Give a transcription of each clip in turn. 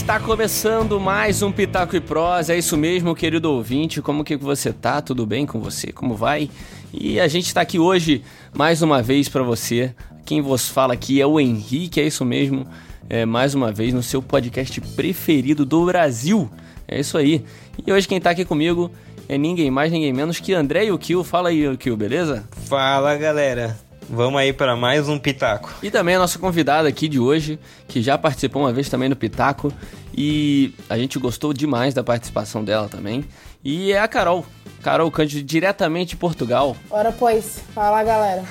Está começando mais um Pitaco e Prosa, é isso mesmo, querido ouvinte, como que você tá? Tudo bem com você? Como vai? E a gente está aqui hoje mais uma vez para você. Quem vos fala aqui é o Henrique, é isso mesmo, é, mais uma vez no seu podcast preferido do Brasil. É isso aí. E hoje quem tá aqui comigo é ninguém mais, ninguém menos que André o Kill. Fala aí, o Kill, beleza? Fala, galera. Vamos aí para mais um Pitaco. E também a nossa convidada aqui de hoje, que já participou uma vez também do Pitaco. E a gente gostou demais da participação dela também. E é a Carol. Carol Cândido, diretamente de Portugal. Ora, pois. Fala, galera.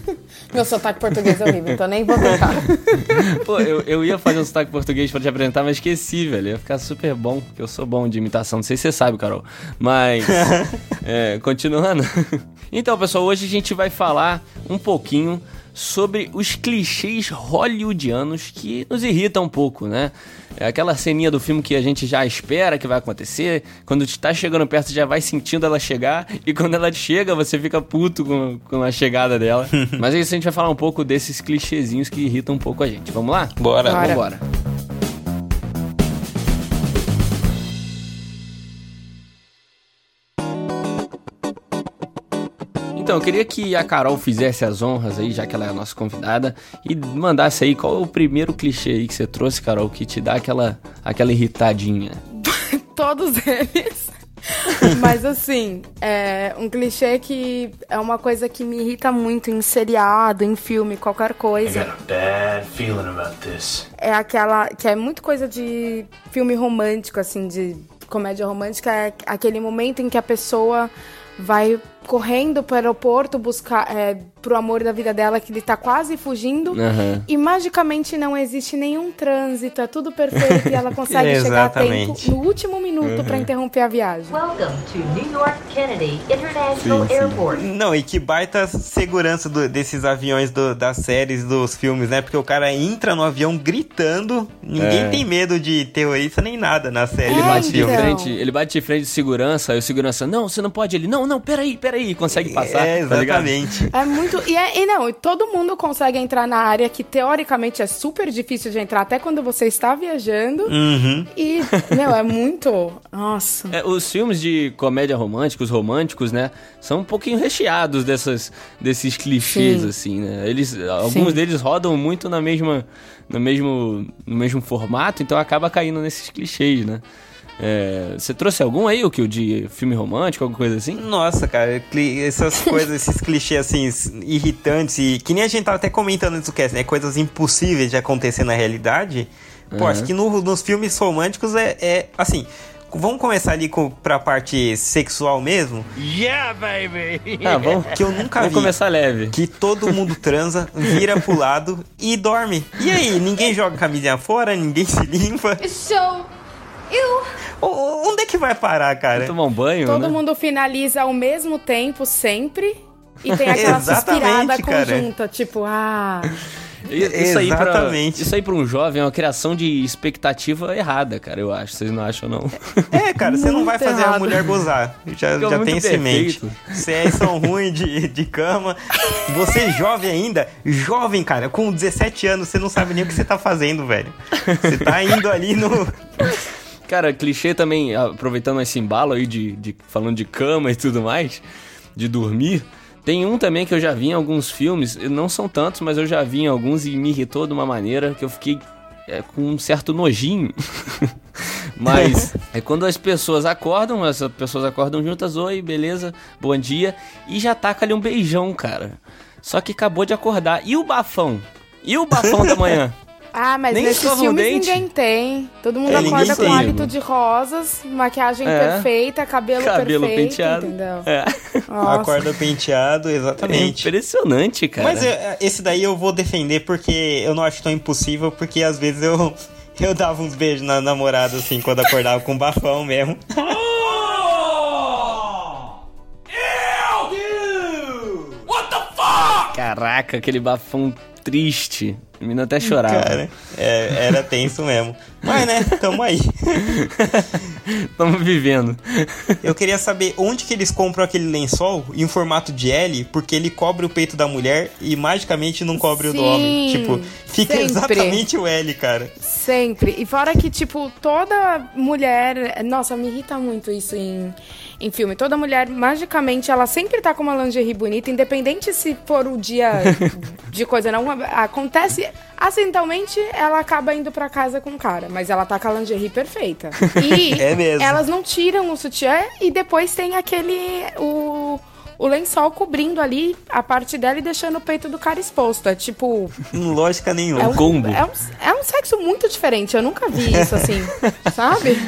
Meu sotaque português é horrível, então nem vou tentar. Pô, eu, eu ia fazer um sotaque português pra te apresentar, mas esqueci, velho. Ia ficar super bom, porque eu sou bom de imitação. Não sei se você sabe, Carol. Mas, é, continuando. Então, pessoal, hoje a gente vai falar um pouquinho sobre os clichês hollywoodianos que nos irritam um pouco, né? É aquela ceninha do filme que a gente já espera que vai acontecer, quando está chegando perto você já vai sentindo ela chegar, e quando ela chega você fica puto com, com a chegada dela. Mas é isso, a gente vai falar um pouco desses clichêzinhos que irritam um pouco a gente. Vamos lá? Bora. Bora. Vamos Então, eu queria que a Carol fizesse as honras aí, já que ela é a nossa convidada, e mandasse aí qual é o primeiro clichê aí que você trouxe, Carol, que te dá aquela, aquela irritadinha. Todos eles. Mas assim, é um clichê que é uma coisa que me irrita muito em seriado, em filme, qualquer I coisa. got a bad feeling about this. É aquela que é muito coisa de filme romântico, assim, de comédia romântica, é aquele momento em que a pessoa vai correndo pro aeroporto buscar é, pro amor da vida dela que ele tá quase fugindo Aham. e magicamente não existe nenhum trânsito, é tudo perfeito e ela consegue chegar a tempo no último minuto pra interromper a viagem. Welcome to New York Kennedy International Sim, sim. Airport. Não, e que baita segurança do- desses aviões do- das séries, dos filmes, né? Porque o cara entra no avião gritando, ninguém É. tem medo de terrorista nem nada na série. Ele É, no bate de então. frente, ele bate de frente de segurança, aí o segurança, não, você não pode. Ele, não, não, peraí, peraí, consegue passar. É, tá exatamente. É muito. E, é- e não, e todo mundo consegue entrar na área que teoricamente é super difícil de entrar até quando você está viajando. Uhum. E, meu, é muito. Nossa. É, os filmes de comédia romântica, os românticos, né, são um pouquinho recheados dessas, desses clichês, Sim. assim, né? Eles, alguns Sim. deles rodam muito na mesma, no mesmo, no mesmo formato, então acaba caindo nesses clichês, né? É, você trouxe algum aí, o que de filme romântico, alguma coisa assim? Nossa, cara, essas coisas, esses clichês assim, irritantes e que nem a gente tava até comentando antes do cast, né? Coisas impossíveis de acontecer na realidade. Pô, Uhum. acho que no- nos filmes românticos é, é, assim. Vamos começar ali com, pra parte sexual mesmo. Ah, vamos, Que eu nunca vamos vi. começar leve. Que todo mundo transa, vira pro lado e dorme. E aí, ninguém joga camisinha fora, ninguém se limpa. So, ew. O- Onde é que vai parar, cara? Tomar um banho, Todo né? mundo finaliza ao mesmo tempo, sempre. E tem aquela suspirada cara. conjunta, tipo, ah. E- Isso aí, pra, Exatamente. isso aí pra um jovem é uma criação de expectativa errada, cara, eu acho. Vocês não acham, não? É, cara, você não vai fazer a errado. mulher gozar. Já, já tem isso em mente. Vocês são ruins de, de cama. Você jovem ainda, jovem, cara, com 17 anos, você não sabe nem o que você tá fazendo, velho. Você tá indo ali no. Cara, clichê também, aproveitando esse embalo aí de, de- falando de cama e tudo mais, de dormir. Tem um também que eu já vi em alguns filmes, não são tantos, mas eu já vi em alguns e me irritou de uma maneira que eu fiquei é, com um certo nojinho. mas é quando as pessoas acordam, as pessoas acordam juntas, oi, beleza, bom dia, e já taca ali um beijão, cara. Só que acabou de acordar. E o bafão? E o bafão da manhã? Ah, mas Nem nesses filmes dente. ninguém tem. Todo mundo É, acorda com tem, hábito mano. de rosas, maquiagem É. perfeita, cabelo, Cabelo perfeito, penteado. entendeu? É. Acorda penteado, É exatamente. impressionante, cara. Mas é, esse daí eu vou defender porque eu não acho tão impossível, porque às vezes eu, eu dava uns beijos na namorada, assim, quando acordava com bafão mesmo. Caraca, aquele bafão triste. A menina até chorava. Cara, é, era tenso mesmo. Mas, né, tamo aí. Tamo vivendo. Eu queria saber onde que eles compram aquele lençol em formato de L, porque ele cobre o peito da mulher e magicamente não cobre o do Sim, homem. Tipo, fica sempre. exatamente o L, cara. Sempre. E fora que, tipo, toda mulher. Nossa, me irrita muito isso em, em filme. Toda mulher, magicamente, ela sempre tá com uma lingerie bonita, independente se for o dia de coisa não. Acontece. Acidentalmente, ela acaba indo pra casa com o cara, mas ela tá com a lingerie perfeita. E É mesmo. elas não tiram o sutiã e depois tem aquele. O, o lençol cobrindo ali a parte dela e deixando o peito do cara exposto. É tipo. Lógica nenhuma. É um, combo. É um, é um sexo muito diferente. Eu nunca vi isso assim, sabe?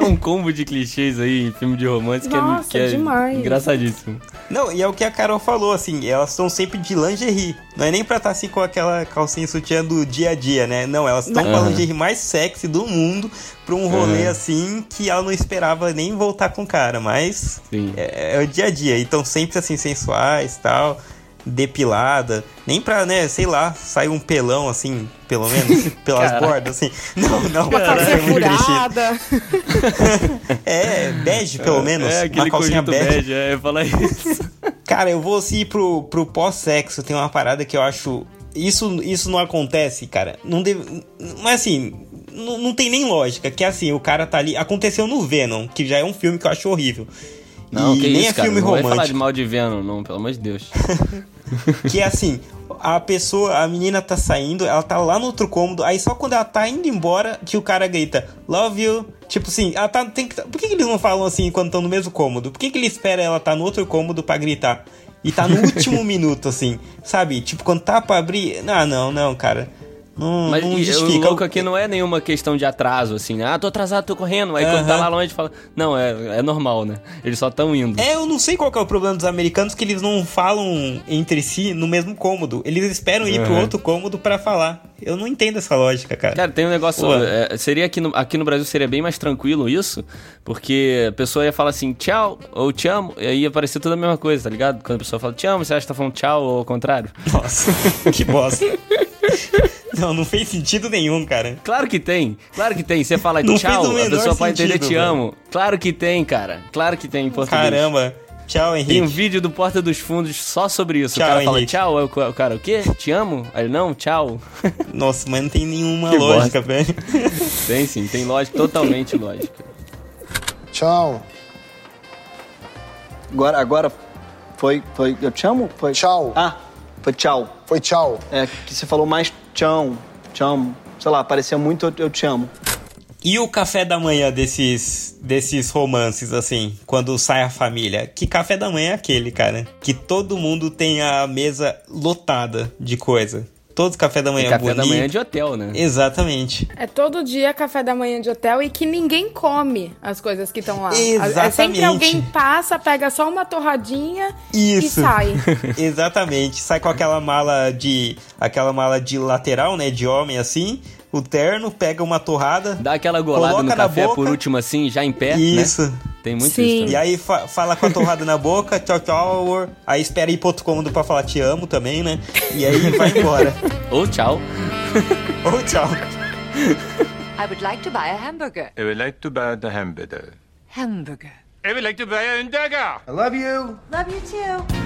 É um combo de clichês aí em filme de romance que, Nossa, é, que é demais. engraçadíssimo. Não, e é o que a Carol falou, assim, elas estão sempre de lingerie. Não é nem pra estar assim com aquela calcinha sutiã do dia a dia, né? Não, elas estão com a lingerie mais sexy do mundo pra um rolê assim que ela não esperava nem voltar com o cara, mas Sim. é, é o dia a dia. Então sempre assim, sensuais tal, depilada. Nem pra, né, sei lá, sair um pelão assim, pelo menos, pelas Caraca. bordas, assim. Não, não, Uma calcinha é furada. É, bege pelo menos. É uma calcinha bege. bege, é falar isso. Cara, eu vou assim pro, pro pós-sexo. Tem uma parada que eu acho. Isso, isso não acontece, cara. Não deve. Mas assim, não, não tem nem lógica. Que assim, o cara tá ali. Aconteceu no Venom, que já é um filme que eu acho horrível. Não, e que nem isso, é cara. filme Não vai falar de romântico. mal de Venom, não, pelo amor de Deus. Que é assim, a pessoa, a menina tá saindo, ela tá lá no outro cômodo, aí só quando ela tá indo embora que o cara grita, love you. Tipo assim, ela tá. Tem que, por que, que eles não falam assim quando estão no mesmo cômodo? Por que, que ele espera ela tá no outro cômodo pra gritar? E tá no último minuto, assim, sabe? Tipo, quando tá pra abrir. Ah, não, não, cara. Não, Mas não e, o justifica. louco aqui não é nenhuma questão de atraso, assim, né? Ah, tô atrasado, tô correndo. Aí quando tá lá longe, fala. Não, é, é normal, né? Eles só tão indo. É, eu não sei qual que é o problema dos americanos, que eles não falam entre si no mesmo cômodo. Eles esperam ir pro Aham. outro cômodo pra falar. Eu não entendo essa lógica, cara. Cara, tem um negócio. É, seria aqui no, aqui no Brasil seria bem mais tranquilo isso, porque a pessoa ia falar assim, tchau, ou te amo, e aí ia parecer tudo a mesma coisa, tá ligado? Quando a pessoa fala te amo, você acha que tá falando tchau ou ao contrário? Nossa, que bosta. Não, não fez sentido nenhum, cara. Claro que tem, claro que tem. Você fala Não tchau, a pessoa pode entender te amo. Claro que tem, cara. Claro que tem em português. Caramba. Tchau, Tem um Henrique. vídeo do Porta dos Fundos só sobre isso. Tchau, o cara fala Henrique. tchau, aí o ca- o cara, o quê? Te amo? Aí ele, não, tchau. Nossa, mas não tem nenhuma Que lógica, velho. tem sim, tem lógica, totalmente lógica. Tchau. Agora, agora foi, foi. Eu te amo? Foi. Tchau. Ah, foi tchau. Foi tchau. É que você falou mais tchau, tchau. Sei lá, parecia muito eu, eu te amo. E o café da manhã desses, desses romances, assim, quando sai a família? Que café da manhã é aquele, cara? Que todo mundo tem a mesa lotada de coisa. Todos os café da manhã café da bonito. manhã de hotel, né? Exatamente. É todo dia café da manhã de hotel e que ninguém come as coisas que estão lá. É Exatamente. sempre alguém passa, pega só uma torradinha e Isso. sai. Exatamente. Sai com aquela mala de. aquela mala de lateral, né? De homem assim. O terno, pega uma torrada. Dá aquela golada no café boca. por último assim, já em pé, Isso. né? Tem muito Sim. isso E também. aí fa- fala com a torrada na boca, tchau, tchau. Aí espera ir pro outro cômodo pra falar te amo também, né? E aí vai embora. Ou tchau. Ou tchau. I would like to buy a hamburger. I would like to buy the hamburger. Hamburger. I would like to buy a dagger. Love you too.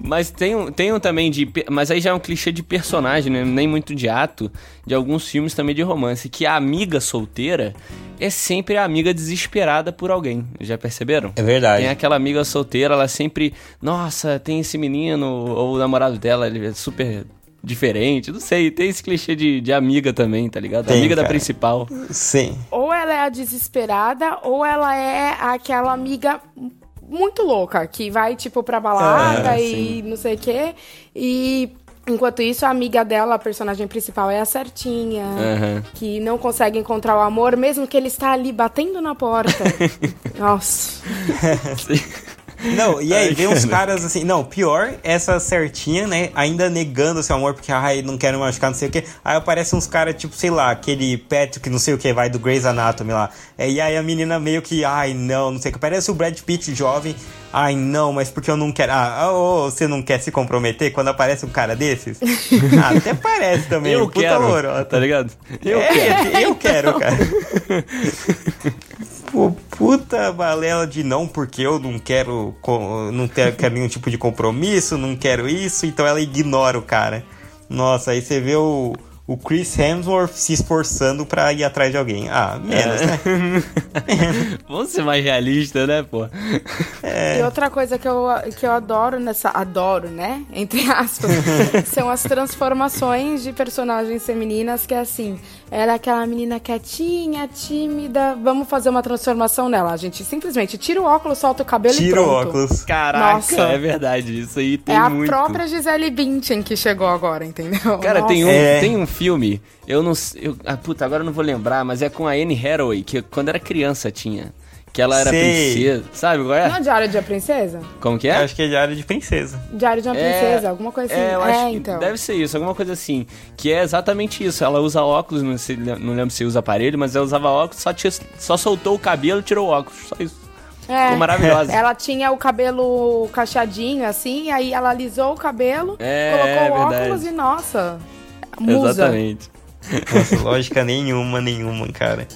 Mas tem, um- tem um também de. Mas aí já é um clichê de personagem, né? Nem muito de ato. De alguns filmes também de romance. Que a amiga solteira é sempre a amiga desesperada por alguém. Já perceberam? É verdade. Tem aquela amiga solteira, ela sempre. Nossa, tem esse menino, ou o namorado dela, ele é super diferente. Não sei, tem esse clichê de, de amiga também, tá ligado? Tem, amiga da cara. principal. Sim. ou ela é a desesperada, ou ela é aquela amiga muito louca, que vai, tipo, pra balada Ah, e não sei o quê. E enquanto isso, a amiga dela, a personagem principal, é a certinha, Aham. que não consegue encontrar o amor, mesmo que ele está ali batendo na porta. Nossa. Não, e aí Ai, vem uns cara. caras assim, não, pior, essa certinha, né, ainda negando seu amor, porque, ai, não quero machucar, não sei o que. Aí aparece uns caras, tipo, sei lá, aquele Patrick, não sei o que, vai, do Grey's Anatomy lá. É, e aí a menina meio que, ai, não, não sei o que. Parece o Brad Pitt jovem, ai, não, mas porque eu não quero. Ah, ô, você não quer se comprometer quando aparece um cara desses? ah, até parece também, Eu puta quero, lorota. tá ligado? Eu é, quero. eu quero, cara. Pô, puta balela de não, porque eu não quero, não ter- quero nenhum tipo de compromisso, não quero isso, então ela ignora o cara. Nossa, aí você vê o, o Chris Hemsworth se esforçando pra ir atrás de alguém. Ah, menos, É. né? Vamos ser mais realistas, né, pô? É. E outra coisa que eu, que eu adoro nessa. Adoro, né? Entre aspas. são as transformações de personagens femininas que é assim. Ela é aquela menina quietinha, tímida. Vamos fazer uma transformação nela. A gente simplesmente tira o óculos, solta o cabelo e Tira o pronto. óculos. Caraca, Nossa. é verdade. Isso aí tem É a muito. própria Gisele Bündchen que chegou agora, entendeu? Cara, Nossa. tem um, É. tem um filme, eu não sei. eu- Ah, puta, agora eu não vou lembrar, mas é com a Anne Hathaway, que quando era criança tinha. Que ela era Sei. princesa. Sabe qual Não é é? Diário de uma Princesa? Como que Eu é? Acho que é diário de princesa. Diário de uma É, Princesa, alguma coisa assim. É, eu acho que então. deve ser isso, alguma coisa assim. Que é exatamente isso. Ela usa óculos, não, sei, não lembro se usa aparelho, mas ela usava óculos, só, tinha- só soltou o cabelo e tirou o óculos. Só isso. É. Ficou maravilhosa. Ela tinha o cabelo cacheadinho, assim, aí ela alisou o cabelo, É, colocou o verdade. óculos e, nossa, musa. Exatamente. Nossa, lógica nenhuma, nenhuma, cara.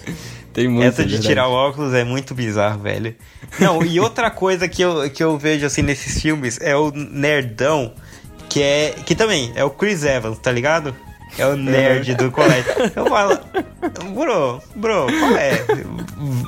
Tem muito. Essa de verdade. tirar o óculos é muito bizarro, velho. Não, e outra coisa que eu, que eu vejo assim nesses filmes é o nerdão, que é. Que também é o Chris Evans, tá ligado? É o nerd do colégio. Eu falo, bro, bro, qual é?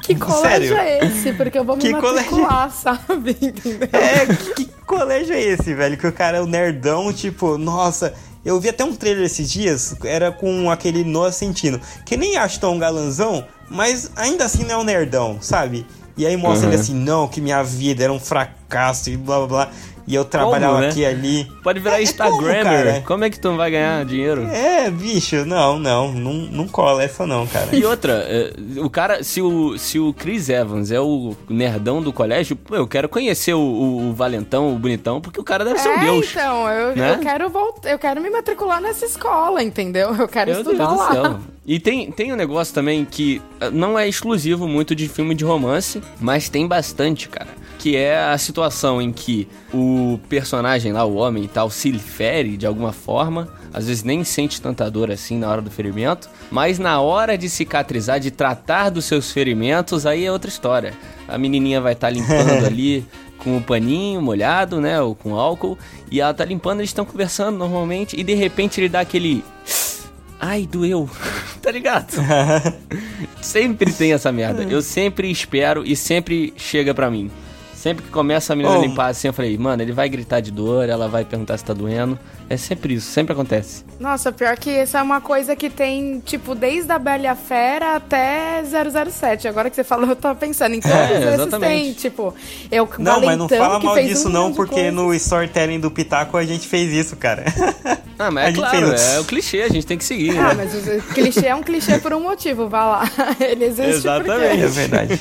Que colégio Sério? é esse? Porque eu vou me Que matricular, sabe? Entendeu? É, que, que colégio é esse, velho? Que o cara é o nerdão, tipo, nossa. Eu vi até um trailer esses dias, era com aquele Noah Centino, que nem acho tão galanzão, mas ainda assim não é um nerdão, sabe? E aí mostra Uhum. ele assim, não, que minha vida era um fracasso e blá blá blá. E eu trabalhava né? aqui e ali. Pode virar É, é Instagrammer. como, cara? Como é que tu não vai ganhar dinheiro? É, bicho, não, não, não, não cola essa não, cara. E outra, é, o cara, se o, se o Chris Evans é o nerdão do colégio, pô, eu quero conhecer o, o- o valentão, o bonitão, porque o cara deve ser um é, deus. então, eu, né? eu quero voltar, eu quero me matricular nessa escola, entendeu? Eu quero Meu Deus estudar do lá. céu. E tem, tem um negócio também que eh, não é exclusivo muito de filme de romance, mas tem bastante, cara. Que é a situação em que o personagem lá, o homem e tal, se fere de alguma forma. Às vezes nem sente tanta dor assim na hora do ferimento. Mas na hora de cicatrizar, de tratar dos seus ferimentos, aí é outra história. A menininha vai estar limpando ali com o paninho molhado, né? Ou com álcool. E ela tá limpando, eles estão conversando normalmente. E de repente ele dá aquele. Ai, doeu. tá ligado? sempre tem essa merda. Eu sempre espero e sempre chega pra mim. Sempre que começa a menina Oh. limpar assim, eu falei, mano, ele vai gritar de dor, ela vai perguntar se tá doendo. É sempre isso, sempre acontece. Nossa, pior que essa é uma coisa que tem, tipo, desde a Bela Fera até 007. Agora que você falou, eu tava pensando em todos É, esses tem, tipo, eu Não, mas não fala mal disso um não, porque no storytelling do Pitaco a gente fez isso, cara. Ah, mas A é gente claro, fez- é o clichê, a gente tem que seguir, Ah, né? mas o clichê é um clichê por um motivo, vá lá. Ele existe Exatamente. É verdade.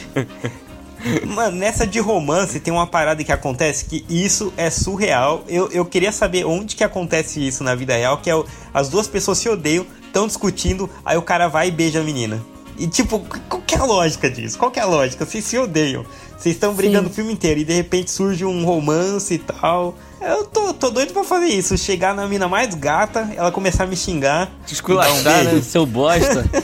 Mano, nessa de romance tem uma parada que acontece que isso é surreal. Eu, eu queria saber onde que acontece isso na vida real, que é o- as duas pessoas se odeiam, estão discutindo, aí o cara vai e beija a menina. E tipo, qual que é a lógica disso? Qual que é a lógica? Vocês se odeiam. Vocês estão brigando o filme inteiro e de repente surge um romance e tal. Eu tô, tô doido pra fazer isso. Chegar na mina mais gata, ela começar a me xingar. Te esculachar, um né? Seu bosta.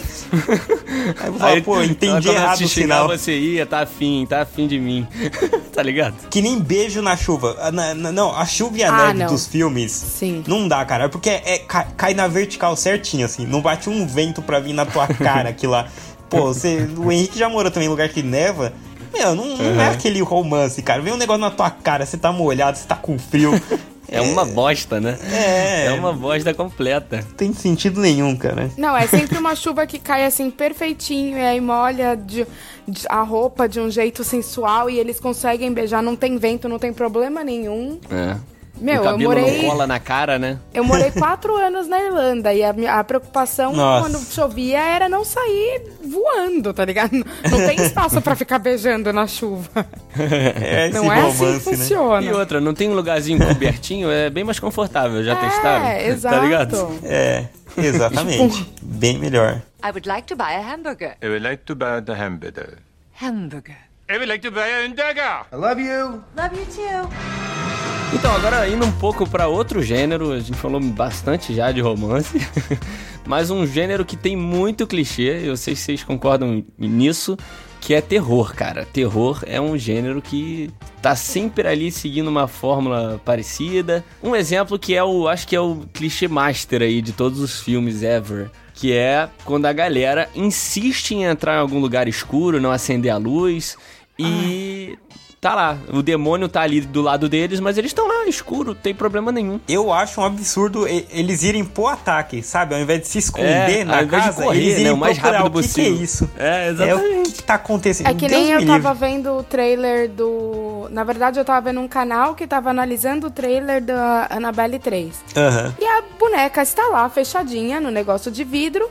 Aí eu vou falar, pô, ela entendi começa a errado te o xingar, sinal. você ia, tá afim, tá afim de mim. tá ligado? Que nem beijo na chuva. Ah, na- na- não, a chuva e a Ah, neve não. dos filmes. Sim. Não dá, cara. Porque é, cai, cai na vertical certinho, assim. Não bate um vento pra vir na tua cara aqui lá. Pô, você, o Henrique já morou também em lugar que neva. Meu, não, não é aquele romance, cara. Vem um negócio na tua cara, você tá molhado, você tá com frio. É uma bosta, né? É. É uma bosta completa. Não tem sentido nenhum, cara. Não, é sempre uma chuva que cai assim perfeitinho e aí molha de, de- a roupa de um jeito sensual e eles conseguem beijar, não tem vento, não tem problema nenhum. É. Meu, o eu cabelo morei- não cola na cara, né? Eu morei quatro anos na Irlanda e a, minha- a preocupação Nossa. quando chovia era não sair voando, tá ligado? Não tem espaço pra ficar beijando na chuva. É esse Não é assim que romance, né? funciona. E outra, não tem um lugarzinho cobertinho, é bem mais confortável, já testaram? É, exato. Tá ligado? É, exatamente. Bem melhor. I would like to buy a hamburger. I would like to buy the hamburger. Hamburger. I would like to buy a dagger. I love you. Love you too. Então, agora indo um pouco pra outro gênero, a gente falou bastante já de romance, mas um gênero que tem muito clichê, eu sei se vocês concordam nisso, que é terror, cara. Terror é um gênero que tá sempre ali seguindo uma fórmula parecida. Um exemplo que é o, acho que é o clichê master aí de todos os filmes ever, que é quando a galera insiste em entrar em algum lugar escuro, não acender a luz e tá lá, o demônio tá ali do lado deles, mas eles estão lá escuro, não tem problema nenhum. Eu acho um absurdo e- eles irem pro ataque, sabe? Ao invés de se esconder É, na ao invés de casa, correr, eles irem né, o mais rápido o que, que é possível. isso. É, É exatamente. o que, que tá acontecendo. É que Deus nem eu me tava livre. vendo o trailer do. Na verdade, eu tava vendo um canal que tava analisando o trailer da Annabelle 3. Aham. E a boneca está lá, fechadinha, no negócio de vidro,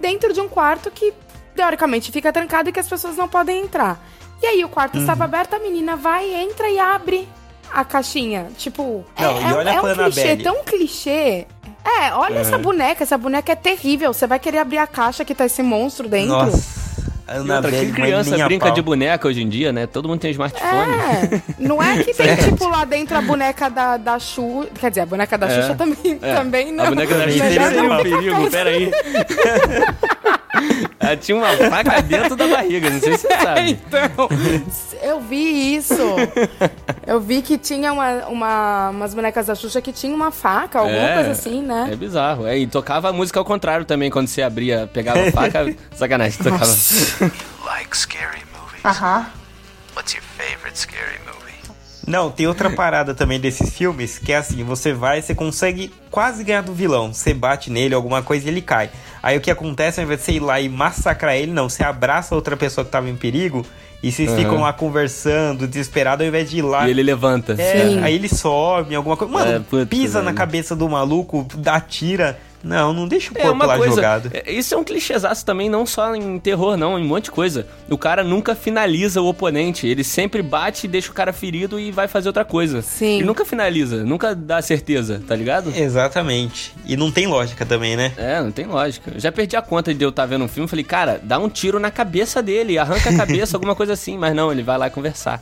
dentro de um quarto que, teoricamente, fica trancado e que as pessoas não podem entrar. E aí o quarto estava Uhum. aberto, a menina vai, entra e abre a caixinha. Tipo, Não, é, e é um- olha é pra um clichê, tão clichê. É, olha Uhum. essa boneca, essa boneca é terrível. Você vai querer abrir a caixa que tá esse monstro dentro. Nossa. A outra, que criança a brinca pau. de boneca hoje em dia, né? Todo mundo tem smartphone. É, não é que tem, tipo, lá dentro a boneca da, da Xuxa. Quer dizer, a boneca da É. Xuxa também, É, também não. A boneca da Xuxa seria não um perigo, peraí. Ela tinha uma faca dentro da barriga, não sei se você sabe. Então, eu vi isso. Eu vi que tinha uma, uma- umas bonecas da Xuxa que tinha uma faca, alguma É, coisa assim, né? É bizarro. É, e tocava a música ao contrário também, quando você abria, pegava a faca. Sacanagem, tocava. Like scary movies? Uh-huh. What's your favorite scary movie? Não, tem outra parada também desses filmes, que é assim, você vai, você consegue quase ganhar do vilão. Você bate nele, alguma coisa e ele cai. Aí o que acontece, ao invés de você ir lá e massacrar ele, não, você abraça a outra pessoa que tava em perigo e vocês Aham. ficam lá conversando, desesperado, ao invés de ir lá. E ele levanta. É, Sim. aí ele sobe, alguma coisa. Mano, É, putz, pisa na velho. cabeça do maluco, dá tira. Não, não deixa o É corpo uma lá coisa. jogado. é, Isso é um clichêzaço também, não só em terror, não, em um monte de coisa. O cara nunca finaliza o oponente. Ele sempre bate, deixa o cara ferido e vai fazer outra coisa. Sim. Ele nunca finaliza, nunca dá certeza, tá ligado? Exatamente. E não tem lógica também, né? É, não tem lógica. Eu já perdi a conta de eu estar vendo um filme. Falei, cara, dá um tiro na cabeça dele, arranca a cabeça, alguma coisa assim. Mas não, ele vai lá conversar.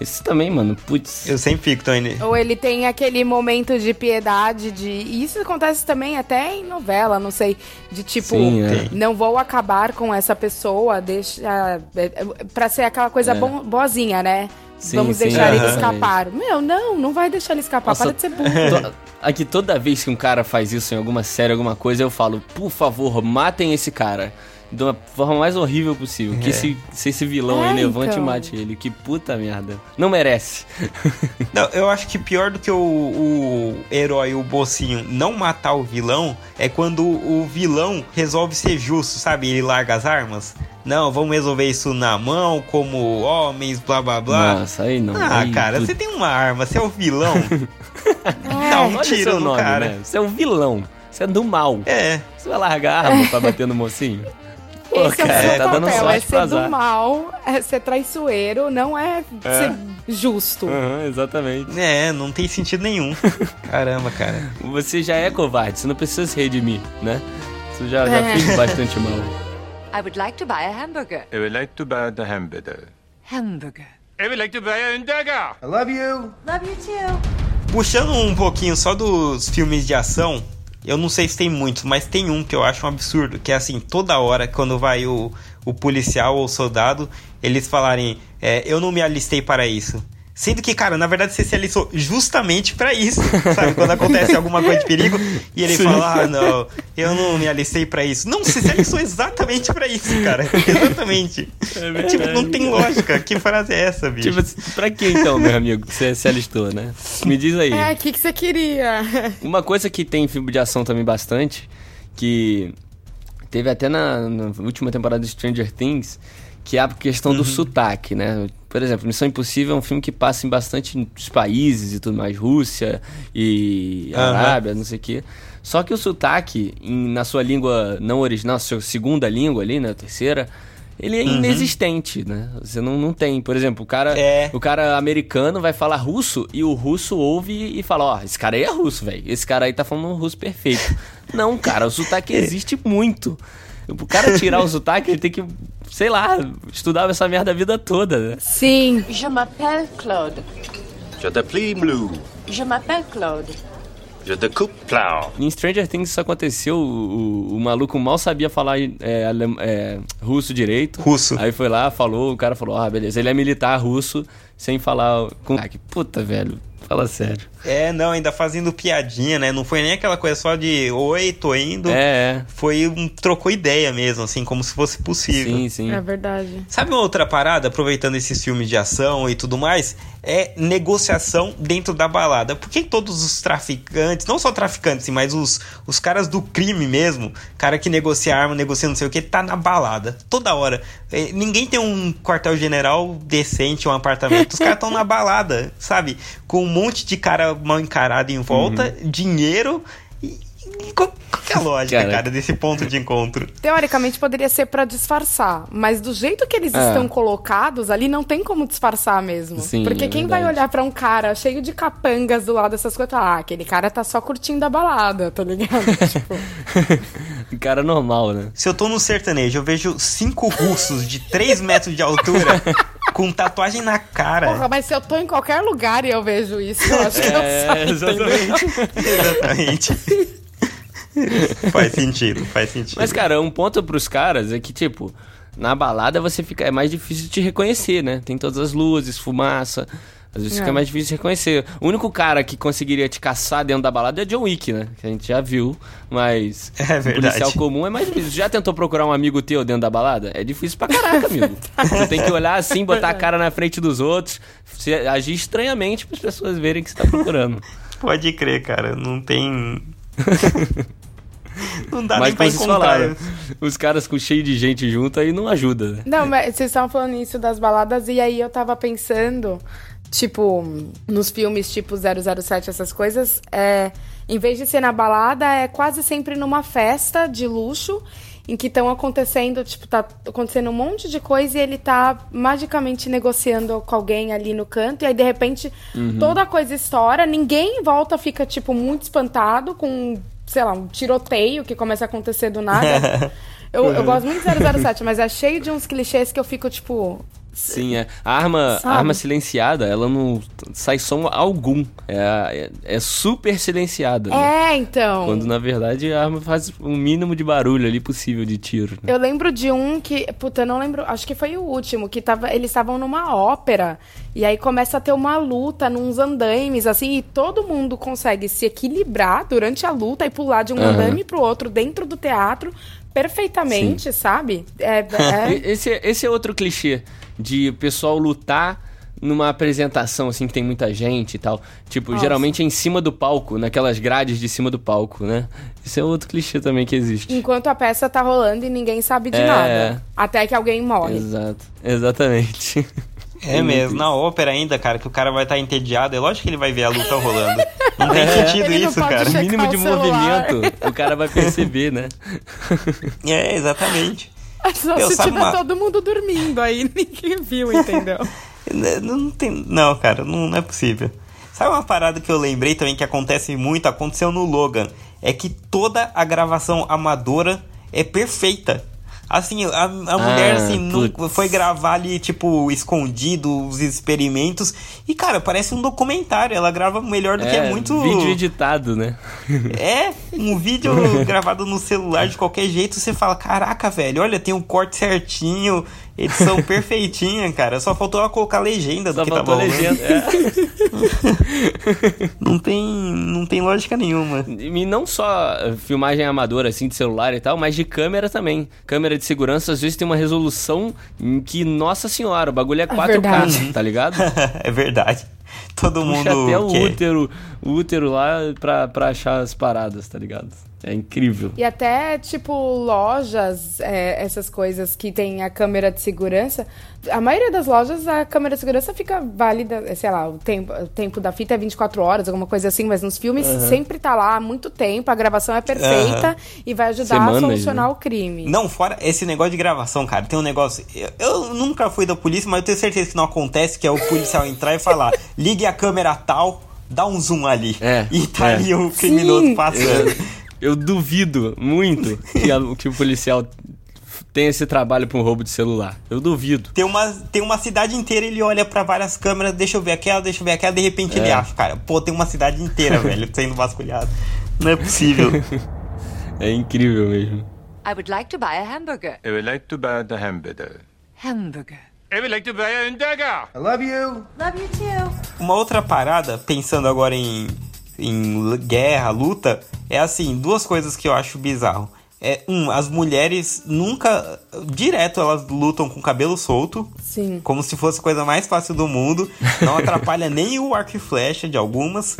Isso também, mano, putz. Eu sempre fico, Tony. Ou ele tem aquele momento de piedade, de. E isso acontece também até em novela, não sei. De tipo, Sim, é. Não vou acabar com essa pessoa, deixa. é, é, Pra ser aquela coisa É. bom- boazinha, né? Sim, Vamos sim, deixar ele aham. escapar. Meu, não, não vai deixar ele escapar. Nossa, Para de ser burro. to- Aqui toda vez que um cara faz isso em alguma série, alguma coisa, eu falo, por favor, matem esse cara. De uma forma mais horrível possível. Que É. esse, se esse vilão É, aí levante então. e mate ele. Que puta merda. Não merece. Não, eu acho que pior do que o, o herói, o mocinho, não matar o vilão é quando o vilão resolve ser justo, sabe? Ele larga as armas. Não, vamos resolver isso na mão, como homens, blá blá blá. Nossa, aí não. ah, Aí, cara, puta. você tem uma arma, você é o vilão. É. Dá um tiro no nome, cara. né? Você é o vilão. Você é do mal. É, Você vai largar a arma pra bater no mocinho? Pô, Esse é o cara, seu tá papel, é ser do mal, é ser traiçoeiro, não é, ser justo. Aham, exatamente. é, não tem sentido nenhum. Caramba, cara. Você já é covarde, você não precisa se redimir, né? Você já, já É. fez bastante mal. I would like to buy a hamburger. I would like to buy the hamburger. Hamburger. I would like to buy a dagger. I love you. Love you too. Puxando um pouquinho só dos filmes de ação, eu não sei se tem muitos, mas tem um que eu acho um absurdo, que é assim, toda hora quando vai o, o policial ou o soldado, eles falarem, é, eu não me alistei para isso. Sendo que, cara, na verdade você se alistou justamente pra isso, sabe? Quando acontece alguma coisa de perigo e ele fala, ah, não, eu não me alistei pra isso. Não, você se alistou exatamente pra isso, cara. Exatamente. É tipo, não tem lógica. Que frase é essa, bicho? Tipo, assim, pra que então, meu amigo, que você se alistou, né? Me diz aí. É, o que, que você queria? Uma coisa que tem em filme de ação também bastante, que teve até na, na última temporada de Stranger Things, que é a questão do sotaque, né? Por exemplo, Missão Impossível é um filme que passa em bastante países e tudo mais, Rússia e. Arábia, não sei o quê. Só que o sotaque, em- na sua língua não original, sua segunda língua ali, né, terceira, ele é Uhum. inexistente, né? Você não, não tem. Por exemplo, o cara, É. o cara americano vai falar russo e o russo ouve e fala, ó, esse cara aí é russo, velho. Esse cara aí tá falando um russo perfeito. não, cara, o sotaque existe muito. O cara tirar o sotaque, ele tem que, sei lá, estudar essa merda a vida toda, né? Sim. Je m'appelle Claude. Je t'appelle Blue. Je m'appelle Claude. Coupe plow. Em Stranger Things isso aconteceu, o, o- o maluco mal sabia falar é, alem- é, russo direito. Russo. Aí foi lá, falou, o cara falou, ah, beleza, ele é militar russo, sem falar com... Ah, que puta, velho, fala sério. É, não, ainda fazendo piadinha, né? Não foi nem aquela coisa só de oi, tô indo. É, Foi um trocou ideia mesmo, assim, como se fosse é, possível. sim, sim. É verdade. Sabe uma outra parada, aproveitando esses filmes de ação e tudo mais? É negociação dentro da balada. Por que todos os traficantes, não só traficantes, mas os, os caras do crime mesmo, cara que negocia arma, negocia não sei o que, tá na balada. Toda hora. É, ninguém tem um quartel-general decente, um apartamento. Os caras estão na balada, sabe? Com um monte de cara mal encarado em volta, dinheiro. E, e qual, qual que é a lógica, Cara. cara, desse ponto de encontro? Teoricamente poderia ser pra disfarçar, mas do jeito que eles É. estão colocados ali, não tem como disfarçar mesmo. Sim, Porque é quem vai verdade. olhar pra um cara cheio de capangas do lado dessas coisas, ah, aquele cara tá só curtindo a balada, tá ligado? tipo, cara normal, né? Se eu tô no sertanejo, eu vejo cinco russos de 3 metros de altura com tatuagem na cara. porra, mas se eu tô em qualquer lugar e eu vejo isso, eu acho que eu É, saio, exatamente. Exatamente. faz sentido, faz sentido. Mas, cara, um ponto pros caras é que, tipo, na balada você fica. É mais difícil de te reconhecer, né? Tem todas as luzes, fumaça. Às vezes É. fica mais difícil de reconhecer. O único cara que conseguiria te caçar dentro da balada é John Wick, né? Que a gente já viu. Mas. É um policial comum é mais difícil. Já tentou procurar um amigo teu dentro da balada? É difícil pra caraca, amigo. Você tem que olhar assim, botar a cara na frente dos outros, se- agir estranhamente para as pessoas verem que você tá procurando. Pode crer, cara. Não tem. não dá Mas nem pra encontrar. falaram, os caras com cheio de gente junto aí não ajuda, né? Não, mas vocês estavam falando isso das baladas e aí eu tava pensando, tipo, nos filmes tipo 007, essas coisas, é, em vez de ser na balada, é quase sempre numa festa de luxo em que estão acontecendo, tipo, tá acontecendo um monte de coisa e ele tá magicamente negociando com alguém ali no canto e aí de repente toda a coisa estoura, ninguém em volta fica tipo muito espantado com, sei lá, um tiroteio que começa a acontecer do nada. Eu, eu gosto muito de 007, mas é cheio de uns clichês que eu fico, tipo. Sim, é. A arma, a arma silenciada, ela não sai som algum. É, é, é super silenciada. né? É, então. Quando na verdade a arma faz o mínimo de barulho ali possível de tiro. né? Eu lembro de um que, puta, eu não lembro, acho que foi o último, que tava, eles estavam numa ópera, e aí começa a ter uma luta nos andaimes, assim, e todo mundo consegue se equilibrar durante a luta e pular de um Aham. andaime pro outro dentro do teatro perfeitamente, sabe? É, é- Esse, é- esse é outro clichê de pessoal lutar numa apresentação assim que tem muita gente e tal. Tipo, Nossa. geralmente é em cima do palco, naquelas grades de cima do palco, né? Esse é outro clichê também que existe. enquanto a peça tá rolando e ninguém sabe de É. nada. Até que alguém morre. Exato. Exatamente. É mesmo, na ópera ainda, cara, que o cara vai estar entediado. É lógico que ele vai ver a luta rolando. Não tem sentido Ele não isso, cara. checar mínimo o de celular. movimento, o cara vai perceber, né? É, exatamente. Só Meu, se tiver uma- todo mundo dormindo, aí ninguém viu, entendeu? Né, Não tem. Não, cara, não, não é possível. Sabe uma parada que eu lembrei também que acontece muito? Aconteceu no Logan. É que toda a gravação amadora é perfeita. Assim, a, a mulher, assim, não, foi gravar ali, tipo, escondido os experimentos. E, cara, parece um documentário. Ela grava melhor do que é muito. vídeo editado, né? É, um vídeo gravado no celular de qualquer jeito, você fala, caraca, velho, olha, tem um corte certinho, edição perfeitinha, cara. Só faltou ela colocar a legenda do Só que faltou a tava rolando. legenda. É. Não tem, não tem lógica nenhuma. E não só filmagem amadora, assim, de celular e tal, mas de câmera também. Câmera de segurança, às vezes tem uma resolução em que, nossa senhora, o bagulho é 4K, verdade. tá ligado? é verdade. Todo Puxa mundo até o útero, o útero lá pra, pra achar as paradas, tá ligado? É incrível. E até, tipo, lojas, é, essas coisas que tem a câmera de segurança. A maioria das lojas, a câmera de segurança fica válida, é, sei lá, o tempo, o tempo da fita é 24 horas, alguma coisa assim, mas nos filmes Aham. sempre tá lá há muito tempo, a gravação é perfeita Aham. e vai ajudar a Semanas, solucionar né? o crime. Não, fora esse negócio de gravação, cara, tem um negócio. Eu, eu nunca fui da polícia, mas eu tenho certeza que não acontece, que é o policial entrar e falar: ligue a câmera tal, dá um zoom ali. É. E tá é. ali o criminoso passando. Eu, duvido muito que, a- que o policial tenha esse trabalho pra um roubo de celular. Eu duvido. Tem uma, tem uma cidade inteira, ele olha pra várias câmeras, deixa eu ver aquela, deixa eu ver aquela, de repente ele É. acha, cara, pô, tem uma cidade inteira, velho, sendo vasculhado. Não é possível. É incrível mesmo. I would like to buy a hamburger. I would like to buy the hamburger. Hamburger. I would like to buy a dagger. I love you. Love you too. Uma outra parada, pensando agora em, em guerra, luta, é assim, duas coisas que eu acho bizarro. É, um, as mulheres nunca, direto, elas lutam com cabelo solto, Sim. como se fosse a coisa mais fácil do mundo, não atrapalha nem o arco e flecha de algumas.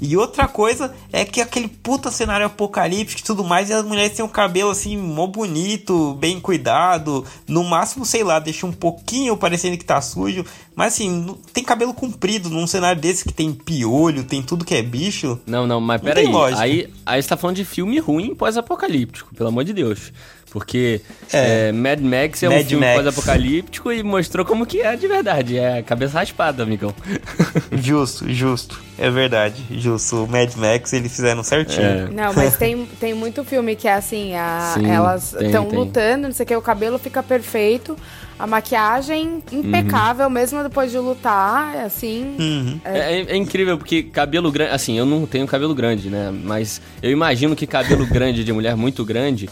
E outra coisa é que aquele puta cenário apocalíptico e tudo mais, e as mulheres têm o cabelo assim, mó bonito, bem cuidado, no máximo, sei lá, deixa um pouquinho parecendo que tá sujo, mas assim, tem cabelo comprido num cenário desse que tem piolho, tem tudo que é bicho. Não, não, mas peraí. lógica. Aí, aí você tá falando de filme ruim pós-apocalíptico, pelo amor de Deus. Porque É. é, Mad Max é um Mad filme Max. pós-apocalíptico e mostrou como que é de verdade. É cabeça raspada, amigão. Justo, justo. É verdade, justo. O Mad Max eles fizeram certinho. É. Não, mas tem, tem muito filme que é assim, a- Sim, elas estão lutando, não sei o que, o cabelo fica perfeito, a maquiagem impecável mesmo depois de lutar, é assim. Uhum. É, é- é incrível porque cabelo grande. Assim, eu não tenho cabelo grande, né? Mas eu imagino que cabelo grande de mulher muito grande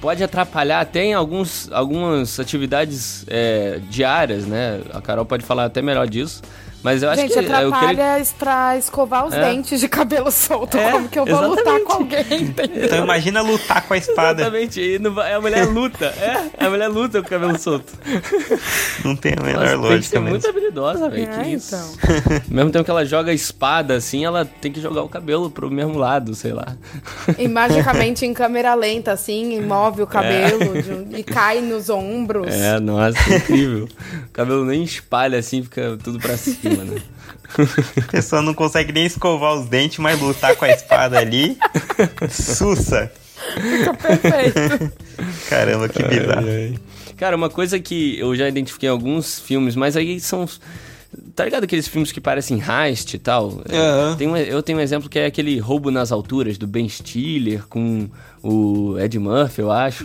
pode atrapalhar até em alguns, algumas atividades é, diárias, né? A Carol pode falar até melhor disso. Mas eu acho Gente, que. Eu atrapalha creio... pra escovar os É. dentes de cabelo solto. É, Como que eu vou lutar exatamente. com alguém? entendeu? Então imagina lutar com a espada. Exatamente, e não a mulher luta, é, a mulher luta com o cabelo solto. Não tem a menor Nossa, tem que lógica ser mesmo. muito habilidosa, velho, É, que isso. então. Ao mesmo tempo que ela joga a espada assim, ela tem que jogar o cabelo pro mesmo lado, sei lá. E magicamente em câmera lenta, assim, move o cabelo de e cai nos ombros. É, nossa, incrível. O cabelo nem espalha assim, fica tudo pra cima, né? A pessoa não consegue nem escovar os dentes, mas lutar com a espada ali. Sussa. Fica perfeito. Caramba, que bizarro. Ai, ai. Cara, uma coisa que eu já identifiquei em alguns filmes, mas aí são. Tá ligado aqueles filmes que parecem heist e tal? É, Aham. tem um- eu tenho um exemplo que é aquele Roubo nas Alturas, do Ben Stiller, com o Ed Murphy, eu acho.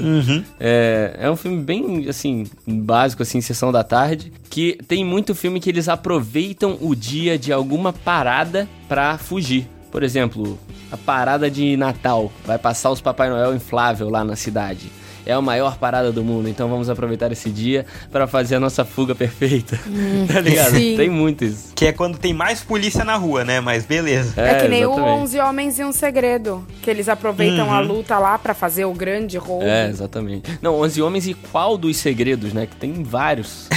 É, é um filme bem, assim, básico, assim, sessão da tarde, que tem muito filme que eles aproveitam o dia de alguma parada pra fugir. Por exemplo, a parada de Natal. Vai passar os Papai Noel inflável lá na cidade. É a maior parada do mundo, então vamos aproveitar esse dia pra fazer a nossa fuga perfeita. tá ligado? Sim. Tem muito isso. Que é quando tem mais polícia na rua, né? Mas beleza. É, que nem o exatamente. 11 Homens e um Segredo, que eles aproveitam Uhum. a luta lá pra fazer o grande roubo. É, exatamente. Não, 11 Homens e qual dos segredos, né? Que tem vários.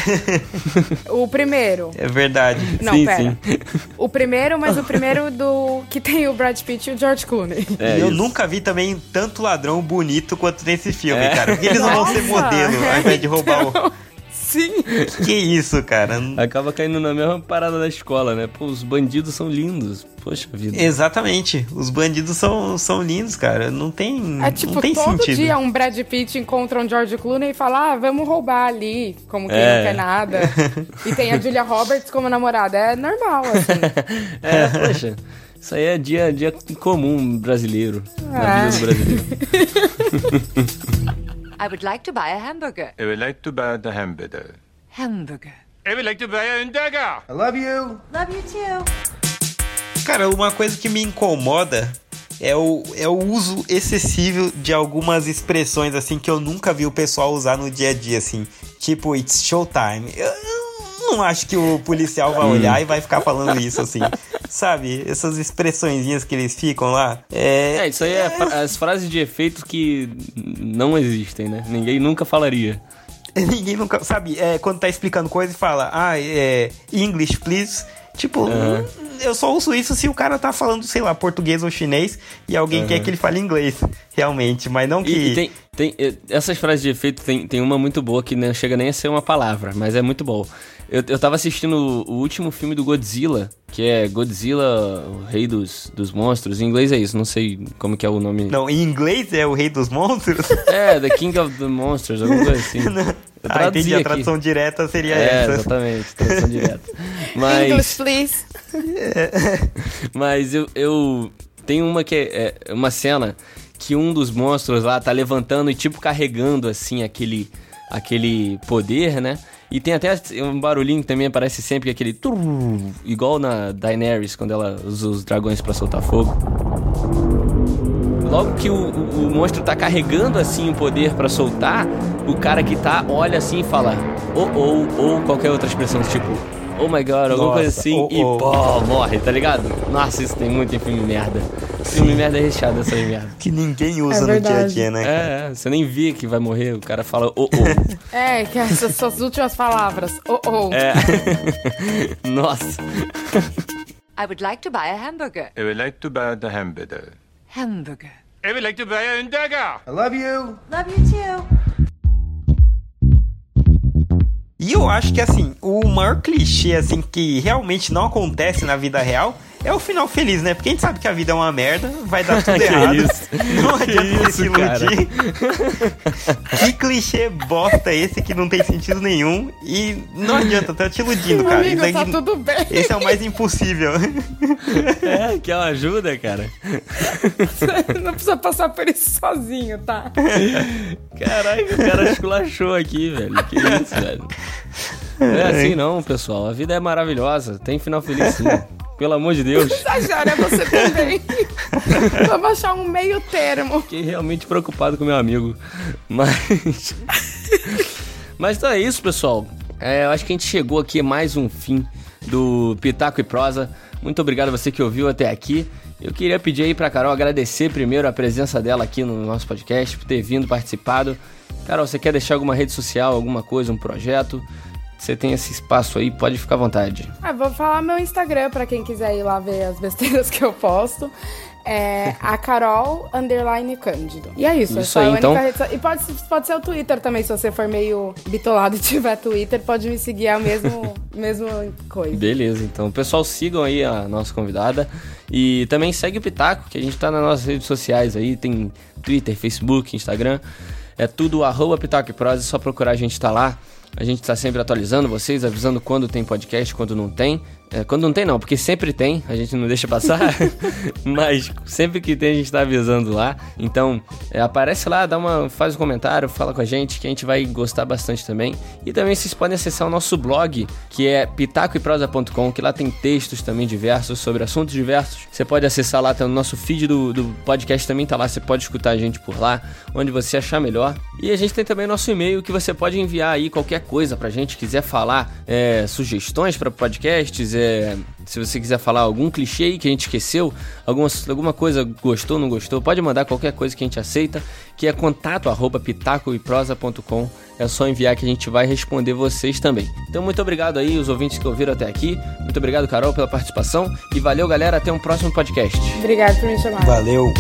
O primeiro. É verdade. Não, Sim, pera. sim. O primeiro, mas o primeiro do que tem o Brad Pitt e o George Clooney. É e eu isso. nunca vi também tanto ladrão bonito quanto nesse filme, É. cara. Porque eles não vão ser modelo ao invés de roubar o. Sim. Que isso, cara? Acaba caindo na mesma parada da escola, né? Pô, os bandidos são lindos. Poxa vida. Exatamente. Os bandidos são, são lindos, cara. Não tem, É tipo, não tem todo sentido. dia um Brad Pitt encontra um George Clooney e fala, ah, vamos roubar ali, como quem É. não quer nada. e tem a Julia Roberts como namorada. É normal, assim. É, poxa. Isso aí é dia, dia comum brasileiro. Na É. vida do brasileiro. I would like to buy a hamburger. I would like to buy the hamburger. Hamburger. I would like to buy a dagger. I love you. Love you too. Cara, uma coisa que me incomoda é o, é o uso excessivo de algumas expressões, assim, que eu nunca vi o pessoal usar no dia a dia, assim. Tipo, it's showtime. Eu não acho que o policial vai olhar e vai ficar falando isso, assim. Sabe? Essas expressõezinhas que eles ficam lá. É, É, isso aí é fra- as frases de efeito que não existem, né? Ninguém nunca falaria. Ninguém nunca. Sabe, é, quando tá explicando coisa e fala, ah, é. English, please. Tipo, eu só uso isso se o cara tá falando, sei lá, português ou chinês e alguém quer que ele fale inglês, realmente. Mas não que. E, e tem, tem, eh, essas frases de efeito, tem, tem uma muito boa que não chega nem a ser uma palavra, mas é muito bom. Eu, eu tava assistindo o, o último filme do Godzilla, que é Godzilla, o rei dos, dos monstros. Em inglês é isso, não sei como que é o nome. Não, em inglês é o rei dos monstros? É, The King of the Monsters, alguma coisa assim. Eu ah, entendi. A aqui. tradução direta seria É, essa. exatamente, tradução direta. Mas, English, please. mas eu, eu tenho uma que é, é uma cena que um dos monstros lá tá levantando e tipo carregando assim aquele aquele poder, né? E tem até um barulhinho que também aparece sempre, é aquele igual na Daenerys quando ela usa os dragões pra soltar fogo. Logo que o, o- o monstro tá carregando assim o poder pra soltar, o cara que tá olha assim e fala oh oh ou qualquer outra expressão tipo oh my god, alguma coisa Nossa, assim oh, e oh. pô, morre, tá ligado? Nossa, isso tem muito em filme merda. Filme merda é recheado dessas merda. Que ninguém usa É no dia a verdade. dia, né? É, é, você nem vê que vai morrer, o cara fala oh oh. É, que essas são as últimas palavras. Oh, oh. É. Nossa. I would like to buy a hamburger. I would like to buy the hamburger. Hamburger. I would like to buy a hamburger. I love you. Love you too. E eu acho que, assim, o maior clichê, assim, que realmente não acontece na vida real é o final feliz, né? Porque a gente sabe que a vida é uma merda, vai dar tudo Que errado. isso? Não Que adianta você isso, se iludir. que clichê bosta é esse que não tem sentido nenhum e não adianta, tá te iludindo, cara. Amigo, Isso tá aqui- tudo bem. Esse é o mais impossível. É, quer uma ajuda, cara? Não precisa passar por isso sozinho, tá? Caraca, o cara esculachou aqui, velho. Que isso, velho. Não é assim não, pessoal. A vida é maravilhosa. Tem final feliz sim. Pelo amor de Deus. Estagiária, você também. Vamos achar um meio termo. Fiquei realmente preocupado com meu amigo. Mas. Mas então é isso, pessoal. É, eu acho que a gente chegou aqui mais um fim do Pitaco e Prosa. Muito obrigado a você que ouviu até aqui. Eu queria pedir aí pra Carol agradecer primeiro a presença dela aqui no nosso podcast, por ter vindo, participado. Carol, você quer deixar alguma rede social, alguma coisa, um projeto? Você tem esse espaço aí, pode ficar à vontade. Ah, vou falar meu Instagram pra quem quiser ir lá ver as besteiras que eu posto. É a Carol Underline Cândido. E é isso, Isso essa é aí, então. rede E pode, pode ser o Twitter também, se você for meio bitolado e tiver Twitter, pode me seguir, é a mesmo, mesma coisa. Beleza, então. Pessoal, sigam aí a nossa convidada. E também segue o Pitaco, que a gente tá nas nossas redes sociais aí. Tem Twitter, Facebook, Instagram. É tudo arroba Pitaco e Prosa, é só procurar a gente tá lá. A gente tá sempre atualizando vocês, avisando quando tem podcast, quando não tem. É, quando não tem não, porque sempre tem, a gente não deixa passar. Mas sempre que tem a gente tá avisando lá. Então, é, aparece lá, dá uma, faz um comentário, fala com a gente, que a gente vai gostar bastante também. E também vocês podem acessar o nosso blog, que é pitacoeprosa.com, que lá tem textos também diversos sobre assuntos diversos. Você pode acessar lá, tem o nosso feed do, do podcast também tá lá, você pode escutar a gente por lá, onde você achar melhor. E a gente tem também nosso e-mail que você pode enviar aí qualquer coisa pra gente, quiser falar é, sugestões para podcasts, é, se você quiser falar algum clichê aí que a gente esqueceu, alguma, alguma coisa gostou, não gostou, pode mandar qualquer coisa que a gente aceita, que é contato arroba pitacoeprosa.com. É só enviar que a gente vai responder vocês também. Então, muito obrigado aí, os ouvintes que ouviram até aqui. Muito obrigado, Carol, pela participação. E valeu, galera. Até um próximo podcast. Obrigada por me chamar. Valeu.